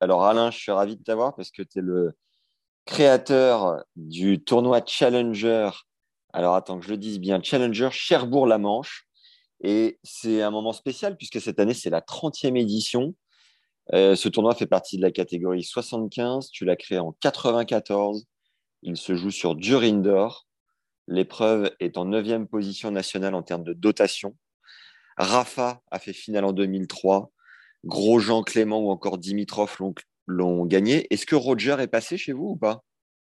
Alors Alain, je suis ravi de t'avoir parce que tu es le créateur du tournoi Challenger. Alors attends que je le dise bien, Challenger Cherbourg-la-Manche. Et c'est un moment spécial puisque cette année, c'est la 30e édition. Euh, ce tournoi fait partie de la catégorie 75. Tu l'as créé en 94. Il se joue sur dur indoor. L'épreuve est en 9e position nationale en termes de dotation. Rafa a fait finale en 2003. Grosjean, Clément ou encore Dimitrov l'ont gagné. Est-ce que Roger est passé chez vous ou pas?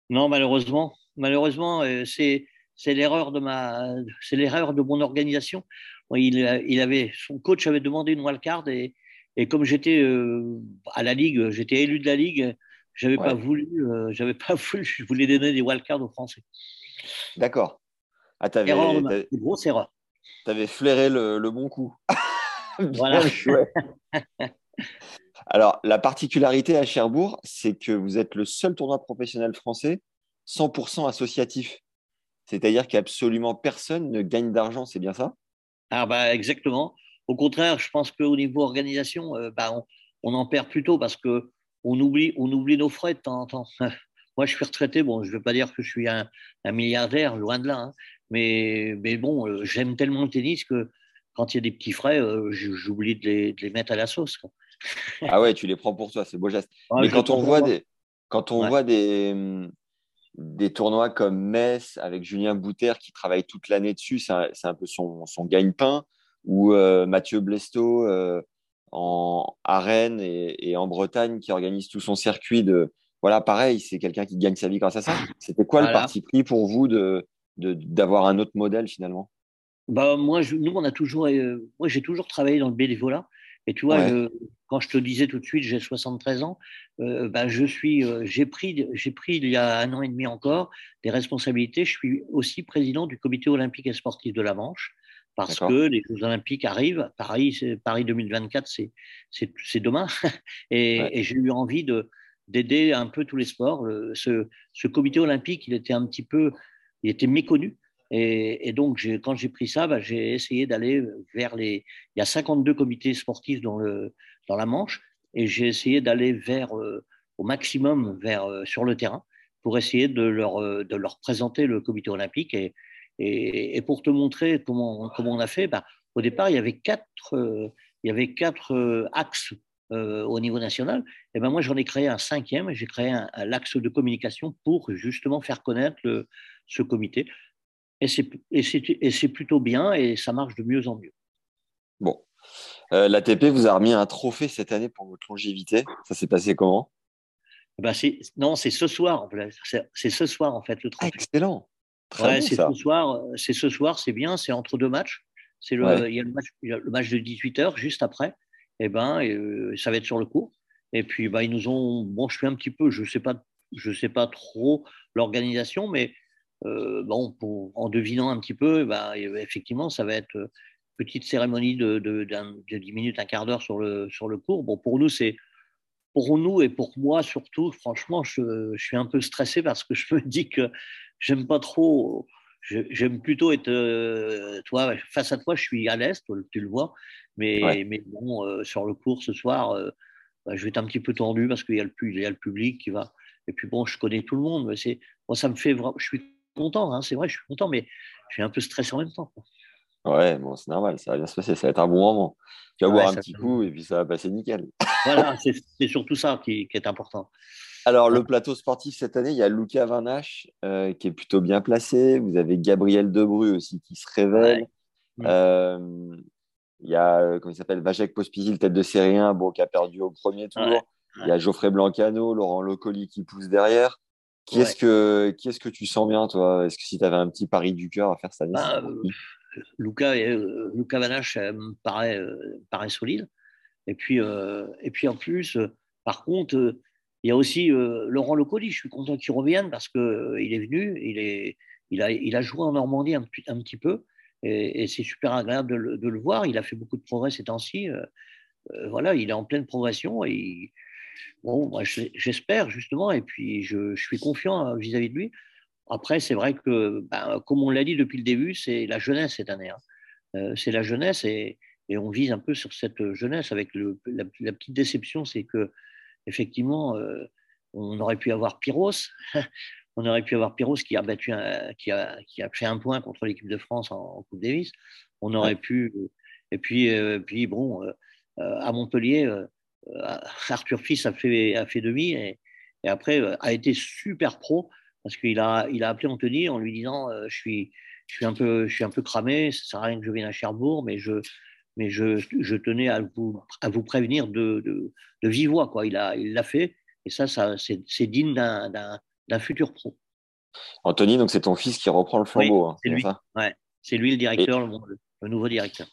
Non, malheureusement. Malheureusement, euh, c'est l'erreur de ma, c'est l'erreur de mon organisation. Il, il, avait, son coach avait demandé une wildcard et, et comme j'étais euh, à la ligue, j'étais élu de la ligue, j'avais pas voulu, euh, j'avais pas voulu, je voulais donner des wildcards aux Français. D'accord. Ah, erreur, grosse erreur. Tu avais flairé le, le bon coup. voilà. Alors, la particularité à Cherbourg, c'est que vous êtes le seul tournoi professionnel français 100% associatif. C'est-à-dire qu'absolument personne ne gagne d'argent, c'est bien ça? Ah bah, Exactement. Au contraire, je pense qu'au niveau organisation, euh, bah, on, en perd plutôt parce qu'on oublie, on oublie nos frais de temps en temps. Moi, je suis retraité. Bon, je ne veux pas dire que je suis un, milliardaire, loin de là. Hein. mais, mais bon, euh, j'aime tellement le tennis que quand il y a des petits frais, euh, j'oublie de les, de les, mettre à la sauce. ah ouais, tu les prends pour toi, c'est beau geste. mais quand on, voit des, quand on voit des, des tournois comme Metz avec Julien Bouter qui travaille toute l'année dessus, c'est un, un, peu son, son gagne-pain ou euh, Mathieu Blesto euh, en, à Rennes et, en Bretagne qui organise tout son circuit de. Voilà, pareil, c'est quelqu'un qui gagne sa vie grâce à ça. C'était quoi le parti pris pour vous de, d'avoir un autre modèle finalement? Bah, moi, nous, on a toujours, euh, moi, j'ai toujours travaillé dans le bénévolat. Et tu vois, quand je te disais tout de suite, j'ai 73 ans, bah, je suis, j'ai pris, j'ai pris il y a un an et demi encore des responsabilités. Je suis aussi président du Comité olympique et sportif de la Manche parce que les Jeux Olympiques arrivent. Paris, Paris 2024, c'est demain. et, j'ai eu envie d'aider un peu tous les sports. ce, ce, comité olympique, il était un petit peu, il était méconnu. Et, donc, quand j'ai pris ça, bah, j'ai essayé d'aller vers les. Il y a 52 comités sportifs dans, la Manche, et j'ai essayé d'aller vers euh, au maximum vers, euh, sur le terrain pour essayer de leur, euh, de leur présenter le comité olympique. Et, et, pour te montrer comment, comment on a fait, bah, au départ, il y avait quatre, il y avait quatre axes au niveau national. Et ben moi, j'en ai créé un cinquième. J'ai créé un, l'axe de communication pour justement faire connaître ce comité. Et c'est, plutôt bien et ça marche de mieux en mieux. Bon. L'ATP vous a remis un trophée cette année pour votre longévité. Ça s'est passé comment? Ben c'est, Non, c'est ce soir. C'est, ce soir, en fait, le trophée. excellent c'est ce soir, c'est ce soir, c'est bien, c'est entre deux matchs. C'est le, il, y a le match, le match de 18 h juste après. Et eh ben, et, ça va être sur le cours. Et puis, bah, ils nous ont. Bon, je suis un petit peu, je sais pas, je sais pas trop l'organisation, mais euh, bon, pour, en devinant un petit peu, bah, effectivement, ça va être petite cérémonie de, de, de 10 minutes, un quart d'heure sur le, sur le cours. Bon, pour nous, c'est pour nous et pour moi surtout, franchement, je, je, suis un peu stressé parce que je me dis que j'aime pas trop. J'aime plutôt être, euh, toi, face à toi, je suis à l'est, tu le vois, mais, mais bon, euh, sur le cours ce soir, euh, bah, je vais être un petit peu tendu parce qu'il y, a le, y a le public qui va. Et puis bon, je connais tout le monde, mais c'est, moi, ça me fait vraiment. Je suis content, hein, c'est vrai, je suis content, mais je suis un peu stressé en même temps. Ouais, bon, c'est normal, ça va bien se passer, ça va être un bon moment. Tu vas boire un petit coup et puis ça va passer nickel. Voilà, c'est surtout ça qui, qui est important. Alors, le plateau sportif cette année, il y a Luca Van euh, qui est plutôt bien placé. Vous avez Gabriel Debru aussi qui se révèle. Euh, il y a, euh, comment il s'appelle, Vajek Pospisil, tête de série 1, bon, qui a perdu au premier tour. Il y a Geoffrey Blancano, Laurent Locoli qui pousse derrière. Qui est-ce que, qui que tu sens bien, toi? Est-ce que si tu avais un petit pari du cœur à faire cette année bah, Luca, Luca Van me paraît, paraît solide. Et puis, et puis en plus, par contre, il y a aussi Laurent Lecoli. Je suis content qu'il revienne parce qu'il est venu, il, est, il, a, il a joué en Normandie un, un petit peu. Et, c'est super agréable de le, de le, voir. Il a fait beaucoup de progrès ces temps-ci. voilà, il est en pleine progression. Et bon, moi, j'espère justement. Et puis, je, je suis confiant vis-à-vis de lui. Après, c'est vrai que, ben, comme on l'a dit depuis le début, c'est la jeunesse cette année. Hein. Euh, c'est la jeunesse et, et, on vise un peu sur cette jeunesse. Avec le, la, petite déception, c'est que effectivement, euh, on aurait pu avoir Pyros. on aurait pu avoir Pyros qui a battu, qui, a, qui a fait un point contre l'équipe de France en, Coupe Davis. On aurait pu. Et puis, euh, puis bon, à Montpellier, Arthur Fils a fait, a fait demi et, et après a été super pro parce qu'il a, il a appelé Anthony en lui disant euh, je, suis, je, suis un peu, je suis un peu cramé, ça sert à rien que je vienne à Cherbourg, mais je, mais je, je tenais à vous, à vous prévenir de, de, de vive voix. Quoi. Il l'a il l'a fait, et ça, ça c'est digne d'un futur pro. Anthony, donc c'est ton fils qui reprend le flambeau. Hein, c'est lui. Ouais, lui le directeur, le, nouveau directeur.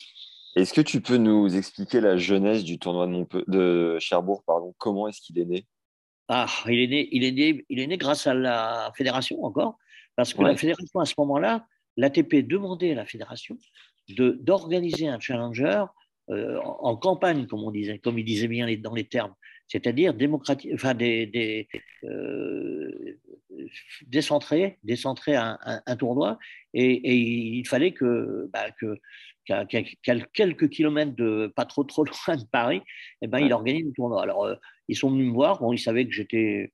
Est-ce que tu peux nous expliquer la jeunesse du tournoi de, de Cherbourg pardon? Comment est-ce qu'il est né? Ah, il est, né, il, est né, il est né grâce à la fédération encore, parce que la fédération, à ce moment-là, l'ATP demandait à la fédération d'organiser un challenger euh, en, campagne, comme on disait, comme il disait bien dans les termes, c'est-à-dire démocratique, enfin des, des euh, décentrer, décentrer un, un, tournoi, et, il fallait que, bah, que quelques kilomètres de pas trop trop loin de Paris, eh ben, il organise un tournoi. Alors euh, ils sont venus me voir. Bon, ils savaient que j'étais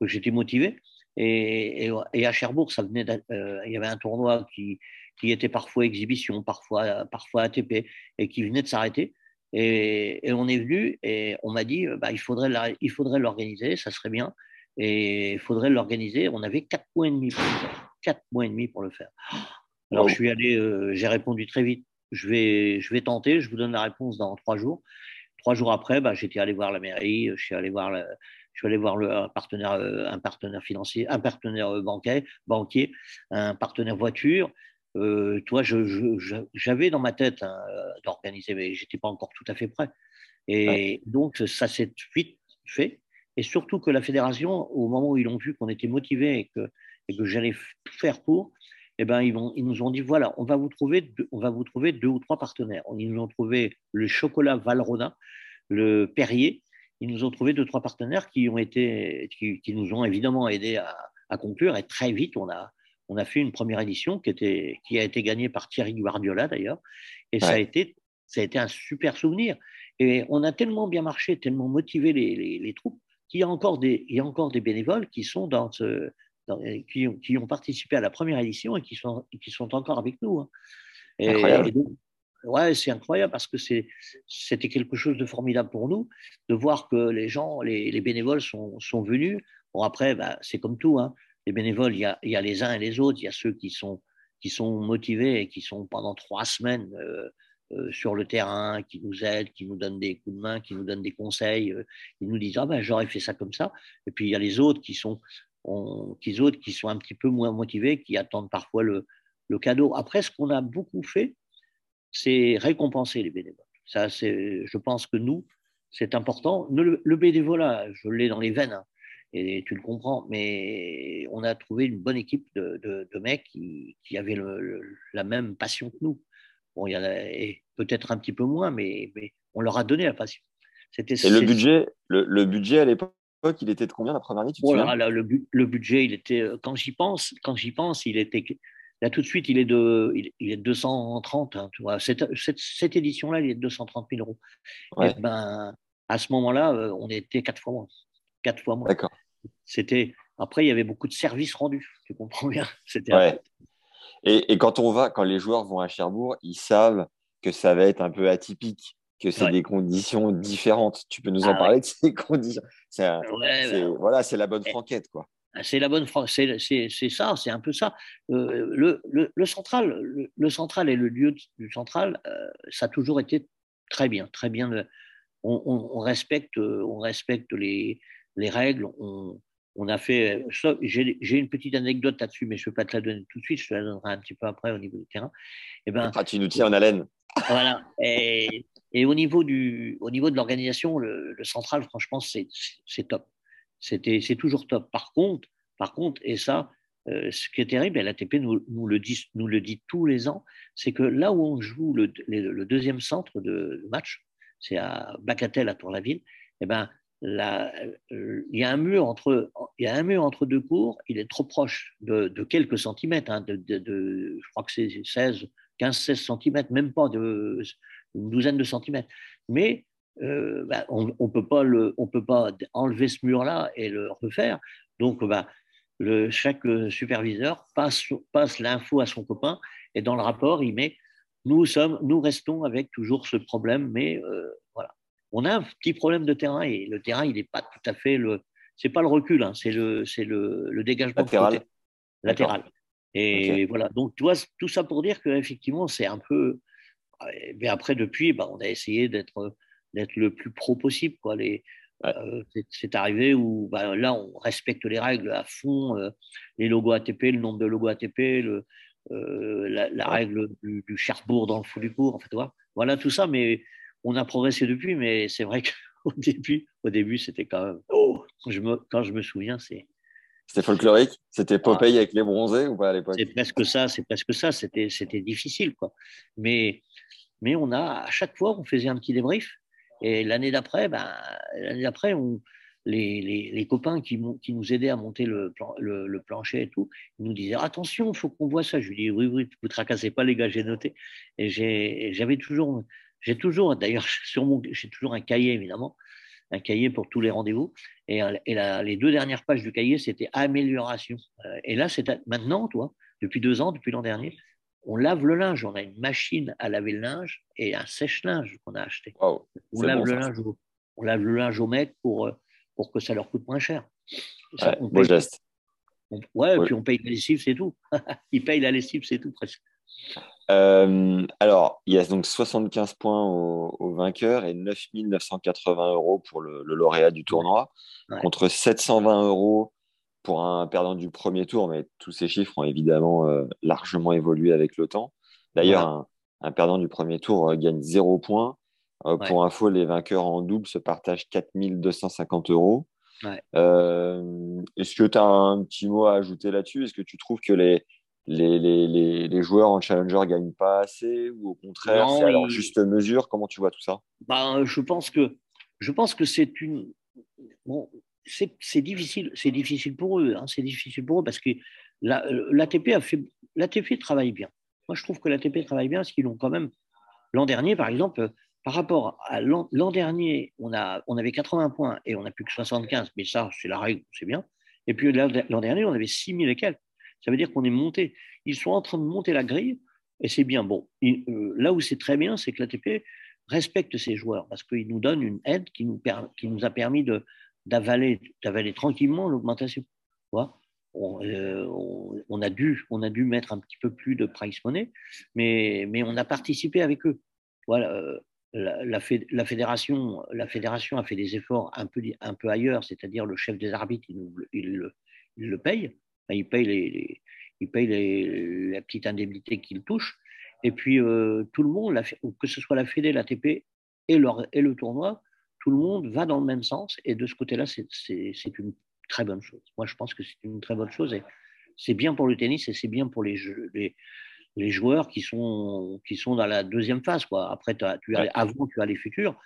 que j'étais motivé. Et, et, à Cherbourg, ça venait euh, il y avait un tournoi qui, qui était parfois exhibition, parfois, parfois ATP, et qui venait de s'arrêter. Et, et, on est venu et on m'a dit bah, il faudrait il faudrait l'organiser, ça serait bien. Et il faudrait l'organiser. On avait quatre mois et demi pour le faire. Quatre mois et demi pour le faire. Alors je suis allé, euh, j'ai répondu très vite. Je vais, je vais tenter. Je vous donne la réponse dans trois jours. Trois jours après, bah, j'étais allé voir la mairie, je suis allé voir, le, je suis allé voir le, un, partenaire, euh, un partenaire financier, un partenaire euh, banquier, banquier un partenaire voiture. Euh, toi, j'avais dans ma tête hein, d'organiser, mais j'étais pas encore tout à fait prêt. Et donc, ça s'est vite fait. Et surtout que la fédération, au moment où ils ont vu qu'on était motivé et que, et que j'allais tout faire pour, eh ben, ils, vont, ils, nous ont dit voilà, on va vous trouver deux, on va vous trouver deux ou trois partenaires. Ils nous ont trouvé le chocolat Valrhona, le Perrier. Ils nous ont trouvé deux trois partenaires qui ont été, qui, qui nous ont évidemment aidé à, à, conclure. Et très vite, on a, on a fait une première édition qui, était, qui a été gagnée par Thierry Guardiola d'ailleurs. Et ça a été, ça a été un super souvenir. Et on a tellement bien marché, tellement motivé les, les, les troupes qu'il y a encore des, il y a encore des bénévoles qui sont dans ce, qui, qui, ont participé à la première édition et qui sont, qui sont encore avec nous. Hein. Et, ouais, c'est incroyable parce que c'était quelque chose de formidable pour nous de voir que les gens, les, les bénévoles sont, sont, venus. Bon, après, bah, c'est comme tout. Hein. Les bénévoles, il y, a, il y, a, les uns et les autres. Il y a ceux qui sont, qui sont motivés et qui sont pendant trois semaines euh, euh, sur le terrain, qui nous aident, qui nous donnent des coups de main, qui nous donnent des conseils. Euh, ils nous disent ah ben j'aurais fait ça comme ça. Et puis il y a les autres qui sont qui autres qui sont un petit peu moins motivés, qui attendent parfois le, le cadeau. Après, ce qu'on a beaucoup fait, c'est récompenser les bénévoles. Ça, c'est, je pense que nous, c'est important. Le, le bénévolat, je l'ai dans les veines, hein, et tu le comprends, mais on a trouvé une bonne équipe de, de, mecs qui, qui avaient le, la même passion que nous. Bon, il y en a peut-être un petit peu moins, mais, mais on leur a donné la passion. C'était, et le budget, le, le budget à l'époque il était de combien la première année tu le, le, budget, il était, euh, quand j'y pense, quand j'y pense, il était, là tout de suite, il est de, il, est 230. Hein, tu vois. Cette, cette, édition-là, il est de 230 000 euros. Et ben, à ce moment-là, euh, on était quatre fois moins. Quatre fois moins. D'accord. C'était, après, il y avait beaucoup de services rendus. Tu comprends bien. C'était. Ouais. Et, et, quand on va, quand les joueurs vont à Cherbourg, ils savent que ça va être un peu atypique que c'est des conditions différentes. Tu peux nous en ah parler de ces conditions c'est, Voilà, c'est la bonne franquette, quoi. Ah, c'est la bonne c'est, c'est, ça, c'est un peu ça. Euh, le, le, le, central, le, central et le lieu du central, euh, ça a toujours été très bien, très bien. On, on, respecte, on respecte les, les règles. On, on a fait. J'ai, j'ai une petite anecdote là-dessus, mais je ne vais pas te la donner tout de suite. Je te la donnerai un petit peu après au niveau du terrain. Et eh ben, ah, tu nous tiens en haleine. Voilà. Et Et au niveau, du, au niveau de l'organisation, le, central, franchement, c'est top. C'est toujours top. Par contre, par contre et ça, euh, ce qui est terrible, et l'ATP nous, le dit, nous le dit tous les ans, c'est que là où on joue le, deuxième centre de, match, c'est à Bacatel, à Tour-la-Ville, eh ben, euh, il y a un mur entre, y a un mur entre deux cours, il est trop proche de, quelques centimètres, hein, je crois que c'est 16, 15, 16 centimètres, même pas de une douzaine de centimètres. Mais euh, bah, on ne peut, pas peut pas enlever ce mur-là et le refaire. Donc, bah, le, chaque superviseur passe, passe l'info à son copain et dans le rapport, il met nous, sommes, nous restons avec toujours ce problème, mais euh, voilà. On a un petit problème de terrain et le terrain, il n'est pas tout à fait le. C'est pas le recul, hein, c'est le, le, le dégagement latéral. latéral. Et voilà. Donc, tu vois, tout ça pour dire qu'effectivement, c'est un peu. Mais après, depuis, bah, on a essayé d'être, le plus pro possible. Quoi. Les, euh, c'est arrivé où bah, là, on respecte les règles à fond, euh, les logos ATP, le nombre de logos ATP, le, euh, la, règle du, Cherbourg dans le fou du cours, en fait, voilà tout ça. Mais on a progressé depuis, mais c'est vrai qu'au début, au début, c'était quand même. Oh, je me, quand je me souviens, c'est. C'était folklorique? C'était Popeye avec les bronzés ou pas à l'époque? C'est presque ça, c'est presque ça. C'était, c'était difficile, quoi. Mais, mais on a, à chaque fois, on faisait un petit débrief et l'année d'après, ben, l'année d'après, les, les, les, copains qui, qui, nous aidaient à monter le, le, plancher et tout, ils nous disaient attention, il faut qu'on voit ça. Je lui dis oui, oui, vous tracassez pas les gars, j'ai noté. Et j'avais toujours, j'ai toujours, d'ailleurs, sur mon, j'ai toujours un cahier évidemment, un cahier pour tous les rendez-vous. Et, et les deux dernières pages du cahier, c'était amélioration. Euh, et là, c'est maintenant, toi, depuis deux ans, depuis l'an dernier, on lave le linge. On a une machine à laver le linge et un sèche-linge qu'on a acheté. on, lave le linge au, on lave le linge au mec pour, euh, pour que ça leur coûte moins cher. beau geste. ouais, puis on paye la lessive, c'est tout. Ils payent la lessive, c'est tout presque. Euh, alors, il y a donc 75 points au, vainqueur et 9 980 euros pour le, lauréat du tournoi, contre 720 euros pour un perdant du premier tour, mais tous ces chiffres ont évidemment euh, largement évolué avec le temps. D'ailleurs, un, perdant du premier tour euh, gagne 0 points. Euh, pour info, les vainqueurs en double se partagent 4250 euros. Est-ce que tu as un petit mot à ajouter là-dessus? Est-ce que tu trouves que les, les, les, les, joueurs en challenger gagnent pas assez ou au contraire, c'est à leur juste mesure? Comment tu vois tout ça? Ben, Je pense que, je pense que c'est une. Bon, c'est difficile, c'est difficile pour eux. Hein, c'est difficile pour eux parce que l'ATP a fait, l'ATP travaille bien. Moi, je trouve que l'ATP travaille bien parce qu'ils ont quand même. L'an dernier, par exemple, par rapport à l'an dernier, on, a, on avait 80 points et on n'a plus que 75, mais ça, c'est la règle, c'est bien. Et puis l'an dernier, on avait 6000 et quelques. Ça veut dire qu'on est monté. Ils sont en train de monter la grille et c'est bien. Bon, euh, là où c'est très bien, c'est que l'ATP respecte ses joueurs parce qu'il nous donne une aide qui nous, qui nous a permis de, d'avaler, d'avaler tranquillement l'augmentation. On, euh, on, a dû, on a dû mettre un petit peu plus de price money, mais, mais on a participé avec eux. Voilà, la, la, fédération, la fédération a fait des efforts un peu, un peu ailleurs, c'est-à-dire le chef des arbitres, il, il, le paye, il paye, les, il paye les, la petite indemnité qu'il touche, et puis euh, tout le monde, que ce soit la Fédé, l'ATP et, et le tournoi, tout le monde va dans le même sens. Et de ce côté-là, c'est une très bonne chose. Moi, je pense que c'est une très bonne chose. Et c'est bien pour le tennis et c'est bien pour les, les, les, joueurs qui sont, qui sont dans la deuxième phase. Quoi. Après, tu as, avant, tu as les futurs.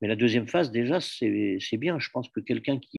Mais la deuxième phase, déjà, c'est bien. Je pense que quelqu'un qui.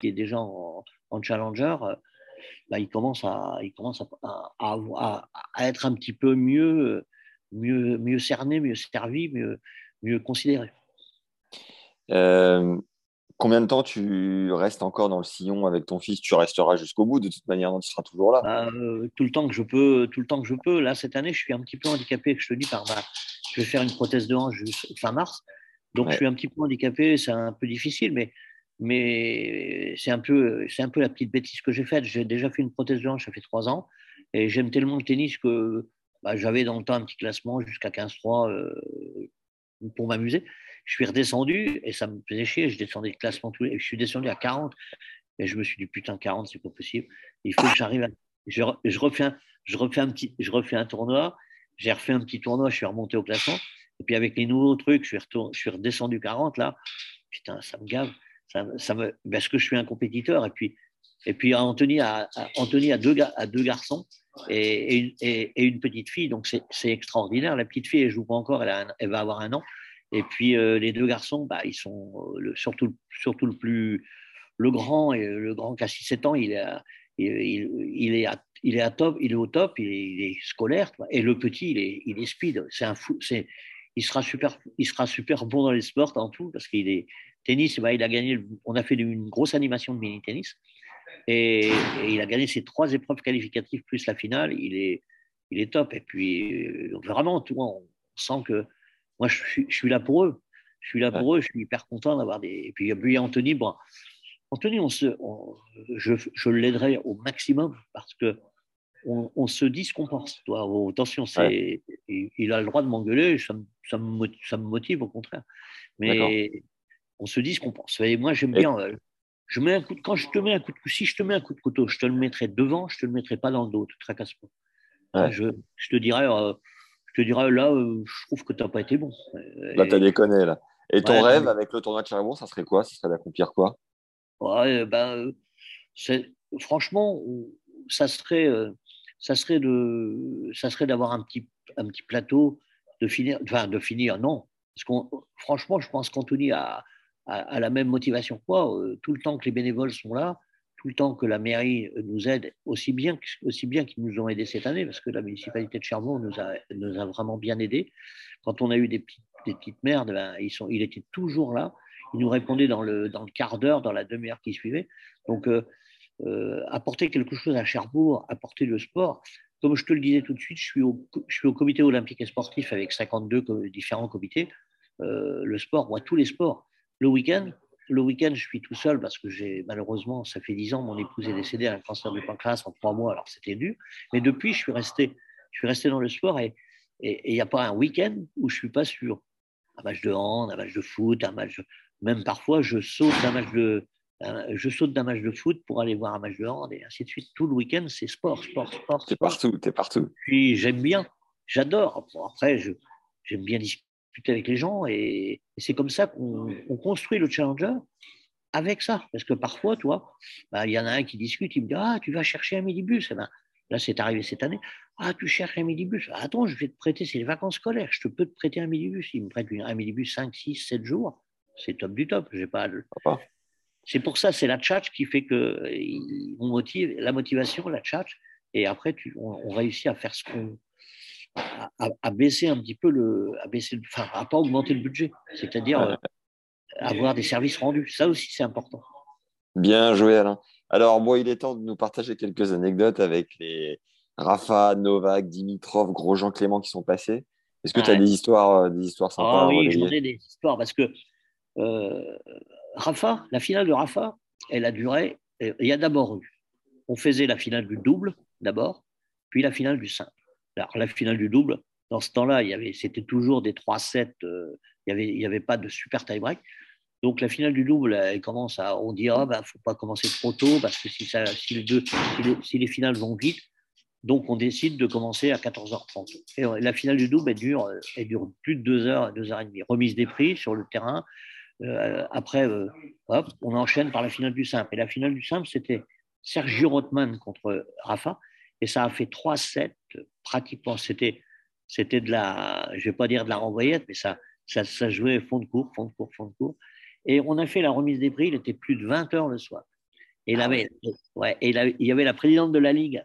Qui est déjà en, en challenger bah, il commence, à, il commence à, à, à, être un petit peu mieux, mieux, mieux cerné, mieux servi, mieux, mieux considéré. Euh, combien de temps tu restes encore dans le sillon avec ton fils? Tu resteras jusqu'au bout, de toute manière, tu seras toujours là. Bah, euh, tout le temps que je peux, tout le temps que je peux. Là, cette année, je suis un petit peu handicapé, je te dis, par ma... je vais faire une prothèse de hanche fin mars. Donc, je suis un petit peu handicapé, c'est un peu difficile, mais, mais c'est un, peu, un peu la petite bêtise que j'ai faite. J'ai déjà fait une prothèse de hanche, ça fait trois ans, et j'aime tellement le tennis que bah, j'avais dans le temps un petit classement jusqu'à 15-3 euh, pour m'amuser. Je suis redescendu et ça me faisait chier. Je descendais le classement tous les... Je suis descendu à 40 et je me suis dit putain 40 c'est pas possible. Il faut que j'arrive à. Je, refais un, je refais un petit, je refais un tournoi. J'ai refait un petit tournoi. Je suis remonté au classement. Et puis avec les nouveaux trucs, je suis, je suis redescendu 40 là. Putain, ça me gave. Ça, me, parce que je suis un compétiteur. Et puis, et puis Anthony a, Anthony a, deux, a deux garçons et, et, une petite fille. Donc c'est extraordinaire. La petite fille, elle joue pas encore. Elle, elle va avoir un an. Et puis euh, les deux garçons, bah, ils sont euh, surtout, surtout le plus le grand le grand qui a 6-7 ans, il est, il, il, est à, il est à top, il est au top, il est, scolaire. Et le petit, il est, il est speed. C'est un fou. Il sera super, il sera super bon dans les sports en tout parce qu'il est tennis. Bah, il a gagné. On a fait une grosse animation de mini tennis et, il a gagné ses trois épreuves qualificatives plus la finale. Il est, il est top. Et puis euh, vraiment, tout, on sent que moi, je suis, je suis, là pour eux. Je suis là pour eux. Je suis hyper content d'avoir des. Et puis, il y a Anthony. Bon, Anthony, on se, je, je l'aiderai au maximum parce que on, on, se dit ce qu'on pense. Toi, oh, attention, il, a le droit de m'engueuler. Ça, ça, me, ça me motive au contraire. Mais on se dit ce qu'on pense. Et moi, j'aime bien. Euh, je mets un coup quand je te mets un coup de couteau, si je te mets un coup de couteau, je te le mettrai devant, je te le mettrai pas dans le dos, tu te tracasses pas. Je, je, te dirais, euh, je te dirais là, euh, je trouve que tu n'as pas été bon. Là, tu as déconné, là. Et ton rêve avec le tournoi de Cherbourg, ça serait quoi? Ça serait d'accomplir quoi? Ouais, ben, Franchement, ça serait, ça serait, de, ça serait d'avoir un petit, un petit plateau, de finir, enfin, de finir, non. Parce qu'on, franchement, je pense qu'Anthony a, a, la même motivation que moi. tout le temps que les bénévoles sont là, tout le temps que la mairie nous aide, aussi bien, aussi bien qu'ils nous ont aidés cette année, parce que la municipalité de Cherbourg nous a, nous a vraiment bien aidés. Quand on a eu des petites, des petites merdes, ben, ils sont, il était toujours là. Il nous répondait dans le, dans le quart d'heure, dans la demi-heure qui suivait. Donc, euh, euh, apporter quelque chose à Cherbourg, apporter le sport. Comme je te le disais tout de suite, je suis au, comité olympique et sportif avec 52 différents comités. Euh, le sport, moi, tous les sports. Le week-end, le week-end, je suis tout seul parce que j'ai malheureusement, ça fait dix ans, mon épouse est décédée d'un cancer du pancréas en trois mois, alors c'était dur. Mais depuis, je suis resté, je suis resté dans le sport et il n'y a pas un week-end où je suis pas sur un match de hand, un match de foot, un match, même parfois je saute d'un match de, je saute d'un match de foot pour aller voir un match de hand et ainsi de suite. Tout le week-end, c'est sport, sport, sport. T'es partout, t'es partout. Puis j'aime bien, j'adore. après, j'aime bien discuter avec les gens et, c'est comme ça qu'on construit le challenger avec ça. Parce que parfois, toi, bah, il y en a un qui discute, il me dit Ah, tu vas chercher un midibus. Eh ben, là, c'est arrivé cette année. Ah, tu cherches un midibus. Attends, je vais te prêter, c'est les vacances scolaires, je te peux te prêter un midibus. Il me prête un midibus 5, 6, 7 jours. C'est top du top. J'ai pas. C'est pour ça, c'est la tchatch qui fait que on motive, la motivation, la tchatch. Et après, tu, on réussit à faire ce qu'on à, baisser un petit peu le, à baisser, enfin, à pas augmenter le budget, c'est-à-dire euh, avoir des services rendus. Ça aussi, c'est important. Bien joué, Alain. Alors, moi, il est temps de nous partager quelques anecdotes avec les Rafa, Novak, Dimitrov, Grosjean, Clément qui sont passés. Est-ce que tu as des histoires, euh, des histoires sympas ah, Oui, j'en ai des histoires parce que euh, Rafa, la finale de Rafa, elle a duré. Il y a d'abord eu, on faisait la finale du double d'abord, puis la finale du simple. La finale du double, dans ce temps-là, c'était toujours des 3-7, euh, il n'y avait, pas de super tie-break. Donc la finale du double, elle commence à, on dit, ah, ben, faut pas commencer trop tôt parce que si, les, finales vont vite, donc on décide de commencer à 14h30. Et la finale du double, elle dure, elle dure plus de 2 heures, 2 heures et demie. Remise des prix sur le terrain. Euh, après, euh, hop, on enchaîne par la finale du simple. Et la finale du simple, c'était Sergio Rothman contre Rafa. Et ça a fait 3-7 pratiquement. C'était, c'était de la, je vais pas dire de la renvoyette, mais ça, ça, ça, jouait fond de cours, fond de cours, fond de cours. Et on a fait la remise des prix, il était plus de 20 heures le soir. Et, il, ah avait, ouais, et il, y avait la présidente de la Ligue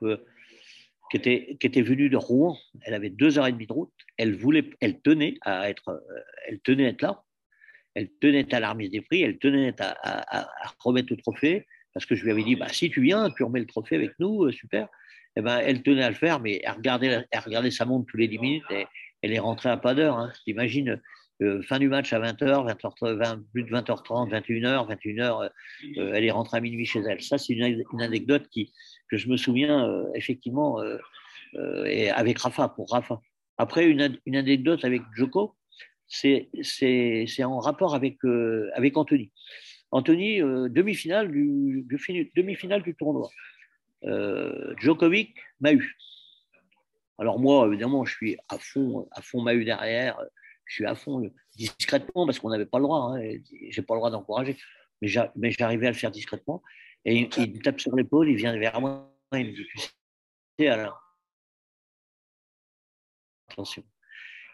qui, était, qui était venue de Rouen. Elle avait deux heures et demie de route. Elle, voulait, elle, tenait à être, elle tenait à être là. Elle tenait à la remise des prix, elle tenait à, remettre le trophée, parce que je lui avais dit, bah, si tu viens, tu remets le trophée avec nous, euh, super. Eh ben, elle tenait à le faire, mais elle regardait, elle regardait sa montre tous les 10 minutes et elle est rentrée à pas d'heure. Hein. T'imagines, euh, fin du match à 20h, 20h plus de 20h30, 21h, 21h, elle est rentrée à minuit chez elle. Ça, c'est une, anecdote qui, que je me souviens euh, effectivement avec Rafa, pour Rafa. Après, une, une anecdote avec Joko, c'est en rapport avec, euh, Anthony. Anthony, euh, demi-finale du, demi du tournoi. Euh, Djokovic m'a eu. Alors moi, évidemment, je suis à fond, à fond m'a derrière. Je suis à fond discrètement parce qu'on n'avait pas le droit. Hein, J'ai pas le droit d'encourager, mais j'arrivais à le faire discrètement. Et il, me tape sur l'épaule, il vient vers moi, il me dit attention,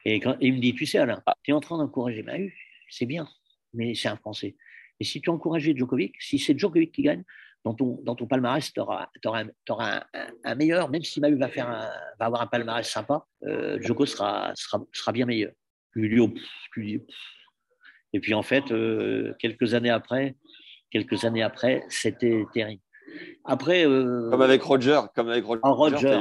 et quand, il me dit, tu sais Alain, ah. tu es en train d'encourager Mahu, c'est bien, mais c'est un Français. Et si tu encourageais Djokovic, si c'est Djokovic qui gagne, dans ton, dans ton palmarès, tu auras, un, meilleur, même si Mahu va, faire va avoir un palmarès sympa, euh, Djoko sera, sera, sera, bien meilleur. Oh, et puis en fait, euh, quelques années après, quelques années après, c'était terrible. Après, euh, comme avec Roger, comme avec Roger, oh, Roger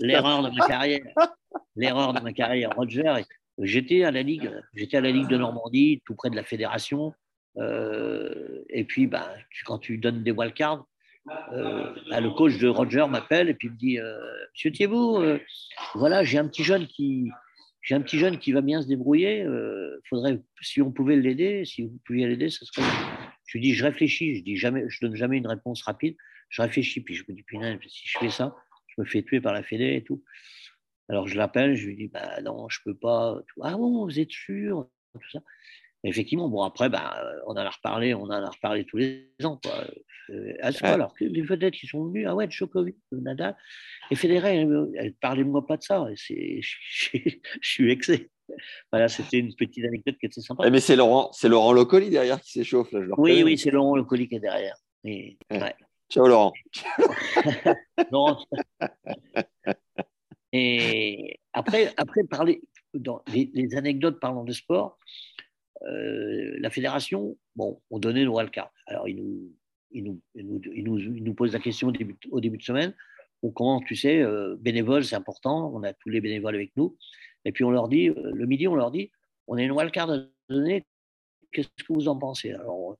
l'erreur de ma carrière l'erreur de ma carrière, Roger. J'étais à la Ligue, j'étais à la Ligue de Normandie, tout près de la fédération. Euh, et puis, bah, quand tu donnes des wildcards, euh, bah, le coach de Roger m'appelle et puis me dit euh, Monsieur Thiebaud, voilà, j'ai un petit jeune qui j'ai un petit jeune qui va bien se débrouiller. faudrait, si on pouvait l'aider, si vous pouviez l'aider, ce serait. Je lui dis, je réfléchis. Je dis jamais, je donne jamais une réponse rapide. Je réfléchis puis je me dis putain, si je fais ça, je me fais tuer par la fédé et tout. Alors je l'appelle, je lui dis bah non, je peux pas. Ah bon, vous êtes sûr? Tout ça. effectivement, bon après, bah, on en a reparlé, on en a reparlé tous les ans. Quoi. Euh, alors les vedettes qui sont venus, ah ouais, Djokovic, Nadal et Federer, parlez-moi pas de ça. Je, suis vexé. Voilà, c'était une petite anecdote qui était sympa. Eh, mais c'est Laurent, c'est Laurent Locoli derrière qui s'échauffe là. Je oui, oui, c'est Laurent Locoli qui est derrière. Ciao Laurent. Laurent. Et après, après parler, dans les, anecdotes parlant de sport, euh, la fédération, bon, on donnait le wildcard. Alors, il nous, il nous, il nous, il nous, pose la question au début, de semaine. On comment, tu sais, euh, bénévoles, c'est important. On a tous les bénévoles avec nous. Et puis, on leur dit, euh, le midi, on leur dit, on a une wildcard à donner. Qu'est-ce que vous en pensez? Alors,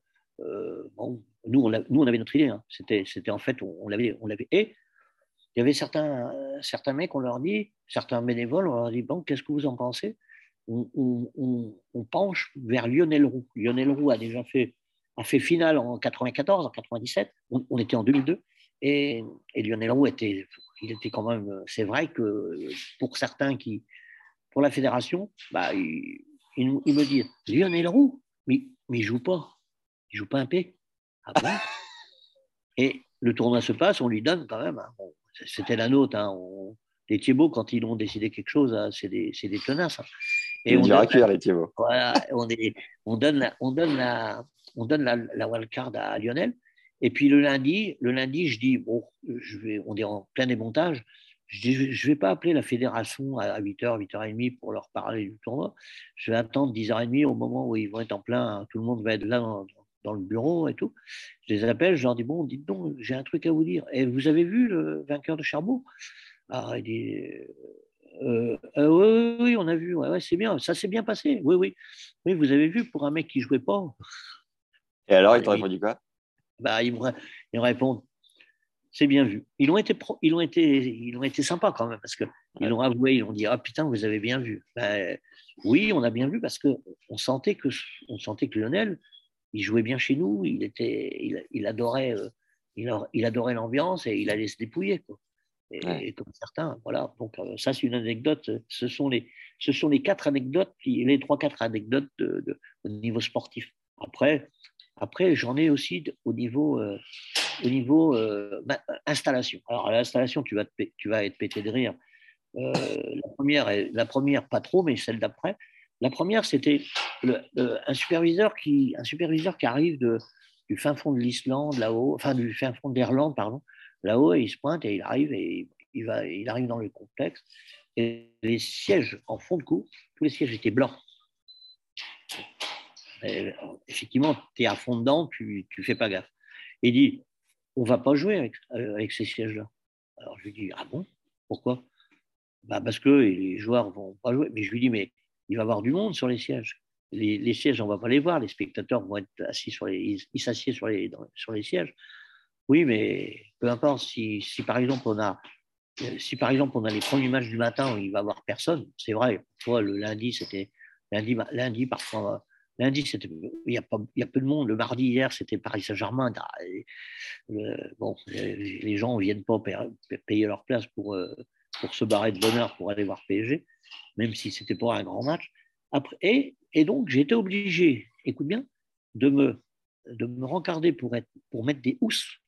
bon, nous, on nous, on avait notre idée. Hein. C'était, en fait, on, l'avait, on l'avait. Il y avait certains, certains mecs, on leur dit, certains bénévoles, on leur dit, bon, qu'est-ce que vous en pensez? On, penche vers Lionel Roux. Lionel Roux a déjà fait, a fait finale en 94, en 97, on, était en 2002, et, Lionel Roux était, il était quand même, c'est vrai que pour certains qui, pour la fédération, bah, il, me dit, Lionel Roux, mais, mais il joue pas, il joue pas un P. Ah et le tournoi se passe, on lui donne quand même. C'était la nôtre. Hein. les Thibaut, quand ils ont décidé quelque chose, hein, c'est des, des, tenaces. Hein. Et on, donne la, les. Voilà, on, on, donne la, on donne la, on donne la, la wildcard à Lionel. Et puis le lundi, le lundi, je dis bon, je vais, on est en plein démontage. Je ne je vais pas appeler la fédération à 8h, 8h30 pour leur parler du tournoi. Je vais attendre 10h30 au moment où ils vont être en plein, tout le monde va être là dans, dans le bureau et tout. Je les appelle, je leur dis Bon, dites donc, j'ai un truc à vous dire. Et vous avez vu le vainqueur de Cherbourg? Ah, il dit euh, euh, oui, oui, on a vu, ouais, c'est bien, ça s'est bien passé. Oui, oui. Oui, vous avez vu pour un mec qui jouait pas? Et alors, il t'a répondu quoi? Bah, il, me, il répond c'est bien vu. Ils ont été, ils ont été, ils ont été sympas quand même parce que ils l'ont avoué, ils ont dit ah putain vous avez bien vu. Ben, oui, on a bien vu parce que on sentait que on sentait que Lionel il jouait bien chez nous, il, était, il, adorait, euh, il, adorait l'ambiance et il allait se dépouiller. Et, comme certains, voilà. Donc euh, ça, c'est une anecdote. Ce sont les, ce sont les quatre anecdotes, les trois quatre anecdotes de, au niveau sportif. Après, après, j'en ai aussi au niveau, euh, au niveau bah, installation. Alors à l'installation, tu vas, tu vas être pété de rire. la première, la première pas trop, mais celle d'après. La première, c'était un, superviseur qui, arrive du fin fond de l'Islande, là-haut, enfin du fin fond de l'Irlande, pardon, là-haut, et il se pointe et il arrive et il, arrive dans le complexe. Et les sièges en fond de cours, tous les sièges étaient blancs. effectivement, tu es à fond dedans, tu ne fais pas gaffe. il dit, on ne va pas jouer avec, avec ces sièges-là. Alors je lui dis, ah bon? Pourquoi? Bah Parce que les joueurs ne vont pas jouer. Mais je lui dis, mais il va y avoir du monde sur les sièges. Les, sièges, on ne va pas les voir. Les spectateurs vont être assis sur les, ils sur les, sur les sièges. Oui, mais peu importe. Si, si, par exemple on a, si par exemple on a les premiers matchs du matin où il va y avoir personne, c'est vrai. Toi, le lundi, c'était lundi, lundi parfois. Lundi, c'était, il y a pas, il y a peu de monde. Le mardi hier, c'était Paris Saint-Germain. Bon, les gens ne viennent pas payer leur place pour, euh, pour se barrer de bonheur pour aller voir PSG, même si c'était pas un grand match. Après, et, et donc, j'étais obligé, écoute bien, de me, de me rencarder pour, être, pour mettre des housses.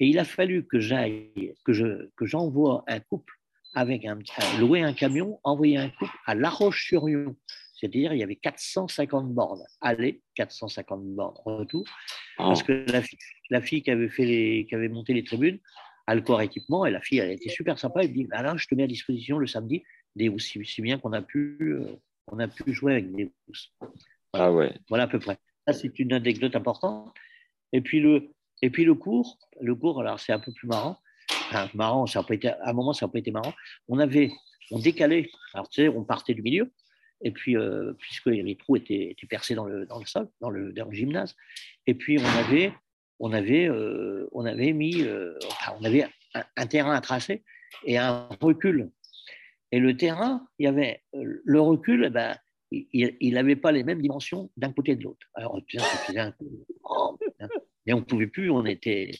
Et il a fallu que j'aille, que, je, que j'envoie un couple avec un, louer un camion, envoyer un couple à La Roche-sur-Yon. C'est-à-dire, il y avait 450 bornes aller, 450 bornes retour, parce oh. que la fille, la fille qui avait fait les, qui avait monté les tribunes, a le corps équipement et la fille, elle était super sympa. Elle me dit Alain, je te mets à disposition le samedi des housses, si, bien qu'on a, pu, euh, on a pu jouer avec des housses. Voilà. Ah ouais. Voilà à peu près. Ça, c'est une anecdote importante. Et puis le, et puis le cours, le cours, alors c'est un peu plus marrant. Enfin, marrant, ça a pas été, à un moment, ça n'a pas été marrant. On avait, on décalait, alors tu sais, on partait du milieu, et puis, euh, puisque les trous étaient, étaient, percés dans le, dans le sol, dans le, dans le gymnase, et puis on avait, on avait, euh, on avait mis, euh, on avait un, terrain à tracer et un recul. Et le terrain, il y avait le recul, eh ben, il n'avait pas les mêmes dimensions d'un côté et de l'autre. Alors, un et on ne pouvait plus, on, était,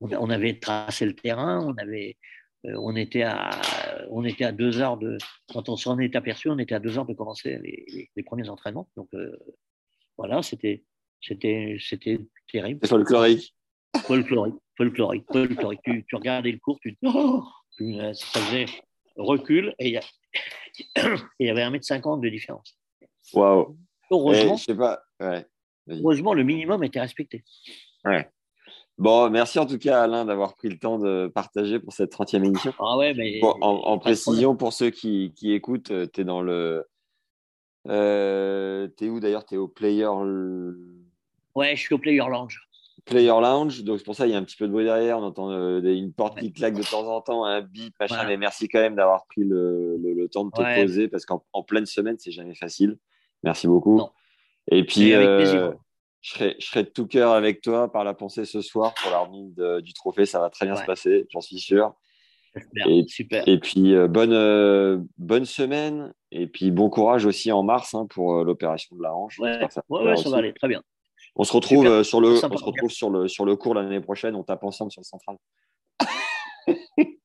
on avait tracé le terrain, on, avait, euh, on, était à, on était à deux heures de. Quand on s'en est aperçu, on était à deux heures de commencer les, les, premiers entraînements. Donc, voilà, c'était c'était, c'était terrible. C'est folklorique. Folklorique, folklorique, folklorique. tu, tu regardais le cours, tu te oh, ça faisait recul et il y avait 1m50 de différence. Waouh. Heureusement, eh, je sais pas. Ouais. heureusement, le minimum était respecté. Ouais. Bon, merci en tout cas Alain d'avoir pris le temps de partager pour cette 30e émission. Ah ouais, mais... en, précision, pour ceux qui, qui écoutent, euh, tu es dans le. Euh, tu es où d'ailleurs? Tu es au Player Ouais, je suis au Player Lounge. Player Lounge, donc c'est pour ça il y a un petit peu de bruit derrière, on entend euh, une porte qui claque de temps en temps, un bip, machin, mais merci quand même d'avoir pris le, le, temps de te poser parce qu'en pleine semaine, c'est jamais facile. Merci beaucoup. Et puis, euh, je, serai, je serai de tout cœur avec toi par la pensée ce soir pour la remise du trophée, ça va très bien se passer, j'en suis sûr. Et, Super. et puis, euh, bonne, bonne semaine et puis bon courage aussi en mars hein, pour l'opération de la hanche. Ouais, ça, ça va aller très bien. On se retrouve, euh, sur, le, on se retrouve sur, le, sur le cours l'année prochaine, on tape ensemble sur le central.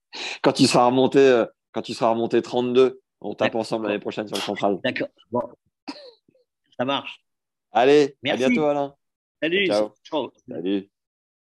quand tu seras remonté, euh, quand tu seras remonté 32, on tape ensemble l'année prochaine sur le central. D'accord. Bon. Ça marche. Allez, à bientôt Alain. Salut. Ciao. Salut.